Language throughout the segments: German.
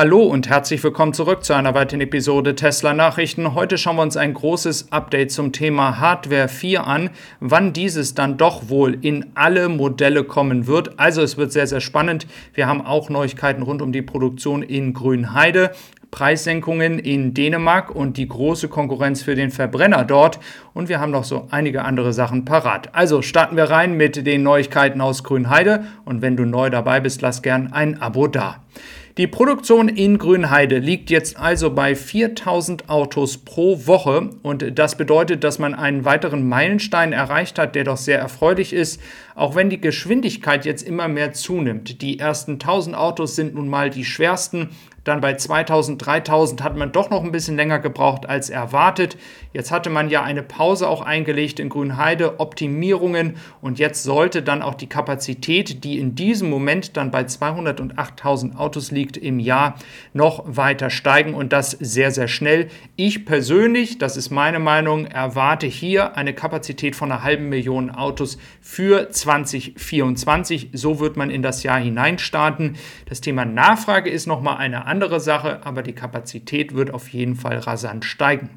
Hallo und herzlich willkommen zurück zu einer weiteren Episode Tesla Nachrichten. Heute schauen wir uns ein großes Update zum Thema Hardware 4 an, wann dieses dann doch wohl in alle Modelle kommen wird. Also es wird sehr, sehr spannend. Wir haben auch Neuigkeiten rund um die Produktion in Grünheide. Preissenkungen in Dänemark und die große Konkurrenz für den Verbrenner dort. Und wir haben noch so einige andere Sachen parat. Also starten wir rein mit den Neuigkeiten aus Grünheide. Und wenn du neu dabei bist, lass gern ein Abo da. Die Produktion in Grünheide liegt jetzt also bei 4000 Autos pro Woche. Und das bedeutet, dass man einen weiteren Meilenstein erreicht hat, der doch sehr erfreulich ist, auch wenn die Geschwindigkeit jetzt immer mehr zunimmt. Die ersten 1000 Autos sind nun mal die schwersten dann bei 2000, 3000 hat man doch noch ein bisschen länger gebraucht als erwartet. Jetzt hatte man ja eine Pause auch eingelegt in Grünheide, Optimierungen und jetzt sollte dann auch die Kapazität, die in diesem Moment dann bei 208.000 Autos liegt im Jahr, noch weiter steigen und das sehr, sehr schnell. Ich persönlich, das ist meine Meinung, erwarte hier eine Kapazität von einer halben Million Autos für 2024. So wird man in das Jahr hineinstarten. Das Thema Nachfrage ist nochmal eine andere Sache, aber die Kapazität wird auf jeden Fall rasant steigen.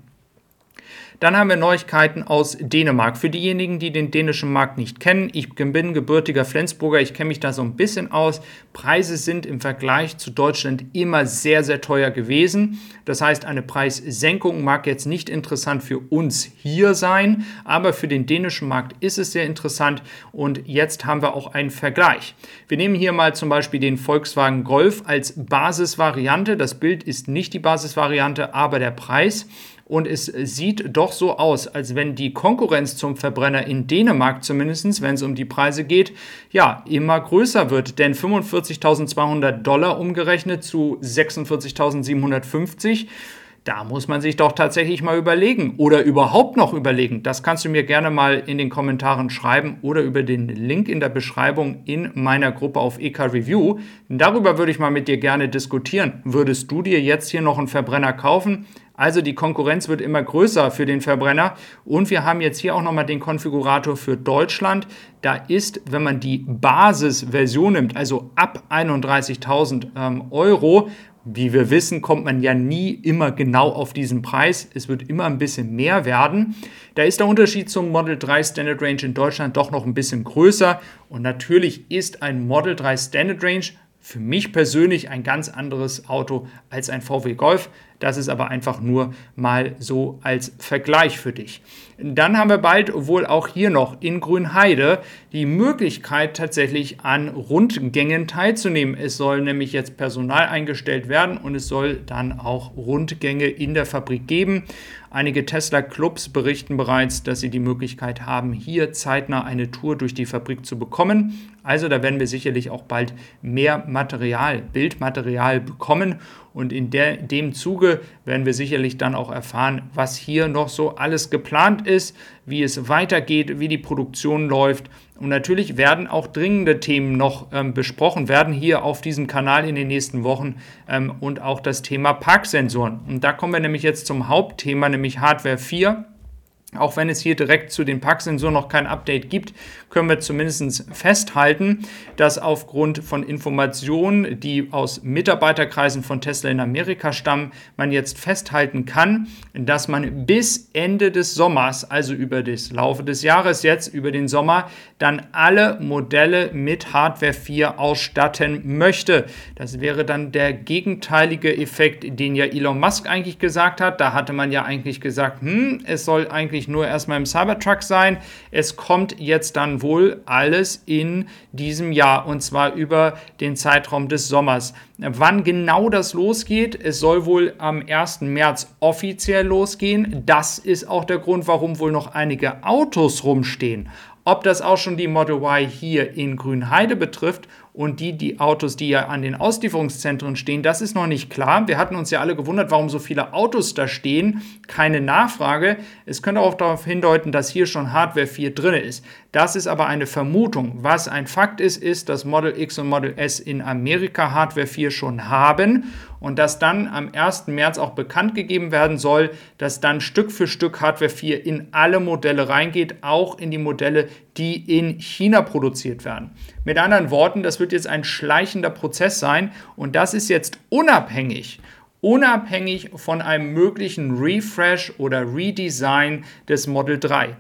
Dann haben wir Neuigkeiten aus Dänemark. Für diejenigen, die den dänischen Markt nicht kennen, ich bin gebürtiger Flensburger, ich kenne mich da so ein bisschen aus. Preise sind im Vergleich zu Deutschland immer sehr, sehr teuer gewesen. Das heißt, eine Preissenkung mag jetzt nicht interessant für uns hier sein, aber für den dänischen Markt ist es sehr interessant und jetzt haben wir auch einen Vergleich. Wir nehmen hier mal zum Beispiel den Volkswagen Golf als Basisvariante. Das Bild ist nicht die Basisvariante, aber der Preis. Und es sieht doch so aus, als wenn die Konkurrenz zum Verbrenner in Dänemark zumindest, wenn es um die Preise geht, ja, immer größer wird. Denn 45.200 Dollar umgerechnet zu 46.750 da muss man sich doch tatsächlich mal überlegen oder überhaupt noch überlegen. Das kannst du mir gerne mal in den Kommentaren schreiben oder über den Link in der Beschreibung in meiner Gruppe auf EK Review. Darüber würde ich mal mit dir gerne diskutieren. Würdest du dir jetzt hier noch einen Verbrenner kaufen? Also die Konkurrenz wird immer größer für den Verbrenner. Und wir haben jetzt hier auch nochmal den Konfigurator für Deutschland. Da ist, wenn man die Basisversion nimmt, also ab 31.000 ähm, Euro, wie wir wissen, kommt man ja nie immer genau auf diesen Preis. Es wird immer ein bisschen mehr werden. Da ist der Unterschied zum Model 3 Standard Range in Deutschland doch noch ein bisschen größer. Und natürlich ist ein Model 3 Standard Range für mich persönlich ein ganz anderes Auto als ein VW Golf. Das ist aber einfach nur mal so als Vergleich für dich. Dann haben wir bald wohl auch hier noch in Grünheide die Möglichkeit tatsächlich an Rundgängen teilzunehmen. Es soll nämlich jetzt Personal eingestellt werden und es soll dann auch Rundgänge in der Fabrik geben. Einige Tesla-Clubs berichten bereits, dass sie die Möglichkeit haben, hier zeitnah eine Tour durch die Fabrik zu bekommen. Also da werden wir sicherlich auch bald mehr Material, Bildmaterial bekommen. Und in der, dem Zuge werden wir sicherlich dann auch erfahren, was hier noch so alles geplant ist, wie es weitergeht, wie die Produktion läuft. Und natürlich werden auch dringende Themen noch ähm, besprochen werden hier auf diesem Kanal in den nächsten Wochen ähm, und auch das Thema Parksensoren. Und da kommen wir nämlich jetzt zum Hauptthema, nämlich Hardware 4. Auch wenn es hier direkt zu den Packsensoren noch kein Update gibt, können wir zumindest festhalten, dass aufgrund von Informationen, die aus Mitarbeiterkreisen von Tesla in Amerika stammen, man jetzt festhalten kann, dass man bis Ende des Sommers, also über das Laufe des Jahres jetzt, über den Sommer, dann alle Modelle mit Hardware 4 ausstatten möchte. Das wäre dann der gegenteilige Effekt, den ja Elon Musk eigentlich gesagt hat. Da hatte man ja eigentlich gesagt, hm, es soll eigentlich eigentlich nur erstmal im Cybertruck sein. Es kommt jetzt dann wohl alles in diesem Jahr und zwar über den Zeitraum des Sommers. Wann genau das losgeht, es soll wohl am 1. März offiziell losgehen. Das ist auch der Grund, warum wohl noch einige Autos rumstehen. Ob das auch schon die Model Y hier in Grünheide betrifft und die, die Autos, die ja an den Auslieferungszentren stehen, das ist noch nicht klar. Wir hatten uns ja alle gewundert, warum so viele Autos da stehen. Keine Nachfrage. Es könnte auch darauf hindeuten, dass hier schon Hardware 4 drin ist. Das ist aber eine Vermutung. Was ein Fakt ist, ist, dass Model X und Model S in Amerika Hardware 4 schon haben und dass dann am 1. März auch bekannt gegeben werden soll, dass dann Stück für Stück Hardware 4 in alle Modelle reingeht, auch in die Modelle, die in China produziert werden. Mit anderen Worten, das wird jetzt ein schleichender Prozess sein und das ist jetzt unabhängig unabhängig von einem möglichen Refresh oder Redesign des Model 3.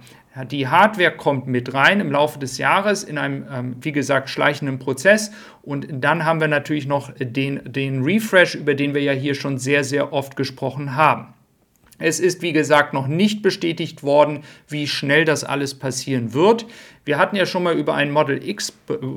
Die Hardware kommt mit rein im Laufe des Jahres in einem, ähm, wie gesagt, schleichenden Prozess. Und dann haben wir natürlich noch den, den Refresh, über den wir ja hier schon sehr, sehr oft gesprochen haben. Es ist, wie gesagt, noch nicht bestätigt worden, wie schnell das alles passieren wird. Wir hatten ja schon mal über ein Model X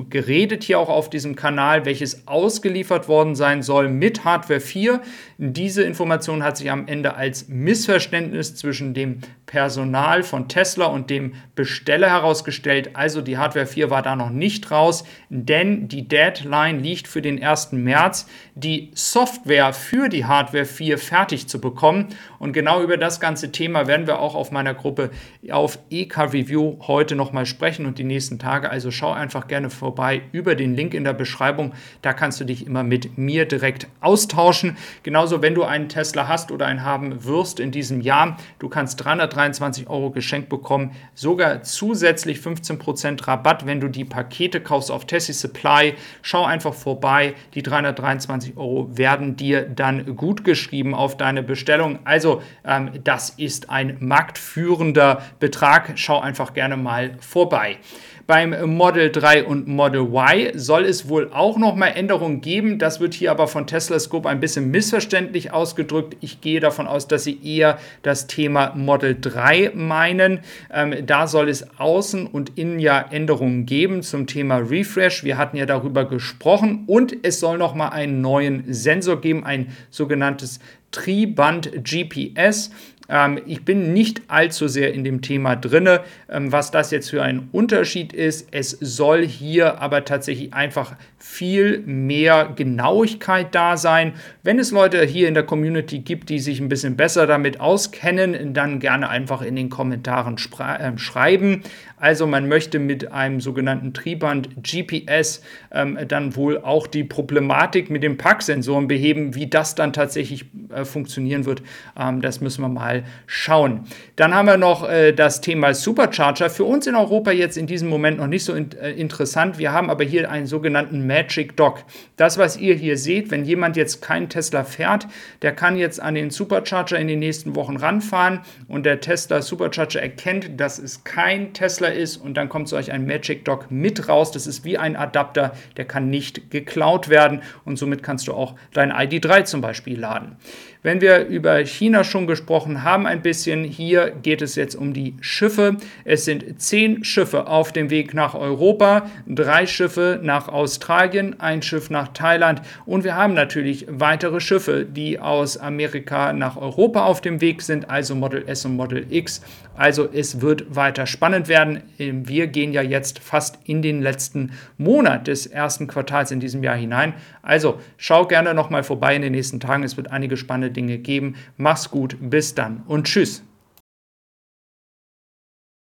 geredet hier auch auf diesem Kanal, welches ausgeliefert worden sein soll mit Hardware 4. Diese Information hat sich am Ende als Missverständnis zwischen dem Personal von Tesla und dem Besteller herausgestellt. Also die Hardware 4 war da noch nicht raus, denn die Deadline liegt für den 1. März, die Software für die Hardware 4 fertig zu bekommen. Und genau über das ganze Thema werden wir auch auf meiner Gruppe auf EK Review heute nochmal sprechen und die nächsten Tage. Also schau einfach gerne vorbei über den Link in der Beschreibung. Da kannst du dich immer mit mir direkt austauschen. Genauso, wenn du einen Tesla hast oder einen haben wirst in diesem Jahr, du kannst 323 Euro geschenkt bekommen, sogar zusätzlich 15% Rabatt, wenn du die Pakete kaufst auf Tessie Supply. Schau einfach vorbei. Die 323 Euro werden dir dann gut geschrieben auf deine Bestellung. Also das ist ein marktführender Betrag. Schau einfach gerne mal vorbei. Beim Model 3 und Model Y soll es wohl auch noch mal Änderungen geben. Das wird hier aber von Tesla Scope ein bisschen missverständlich ausgedrückt. Ich gehe davon aus, dass sie eher das Thema Model 3 meinen. Ähm, da soll es außen und innen ja Änderungen geben zum Thema Refresh. Wir hatten ja darüber gesprochen und es soll noch mal einen neuen Sensor geben, ein sogenanntes Triband GPS. Ähm, ich bin nicht allzu sehr in dem Thema drinne, ähm, was das jetzt für ein Unterschied ist. Es soll hier aber tatsächlich einfach viel mehr Genauigkeit da sein. Wenn es Leute hier in der Community gibt, die sich ein bisschen besser damit auskennen, dann gerne einfach in den Kommentaren äh, schreiben. Also man möchte mit einem sogenannten Triband GPS ähm, dann wohl auch die Problematik mit den Packsensoren beheben. Wie das dann tatsächlich äh, funktionieren wird, ähm, das müssen wir mal schauen. Dann haben wir noch äh, das Thema Supercharger. Für uns in Europa jetzt in diesem Moment noch nicht so in, äh, interessant. Wir haben aber hier einen sogenannten Magic Dock. Das, was ihr hier seht, wenn jemand jetzt keinen Tesla fährt, der kann jetzt an den Supercharger in den nächsten Wochen ranfahren und der Tesla Supercharger erkennt, dass es kein Tesla ist und dann kommt solch ein Magic Dock mit raus. Das ist wie ein Adapter, der kann nicht geklaut werden und somit kannst du auch dein ID3 zum Beispiel laden. Wenn wir über China schon gesprochen haben, ein bisschen, hier geht es jetzt um die Schiffe. Es sind zehn Schiffe auf dem Weg nach Europa, drei Schiffe nach Australien, ein Schiff nach Thailand und wir haben natürlich weitere Schiffe, die aus Amerika nach Europa auf dem Weg sind, also Model S und Model X. Also es wird weiter spannend werden. Wir gehen ja jetzt fast in den letzten Monat des ersten Quartals in diesem Jahr hinein. Also schau gerne noch mal vorbei in den nächsten Tagen. Es wird einige spannende Dinge geben. Mach's gut, bis dann und tschüss.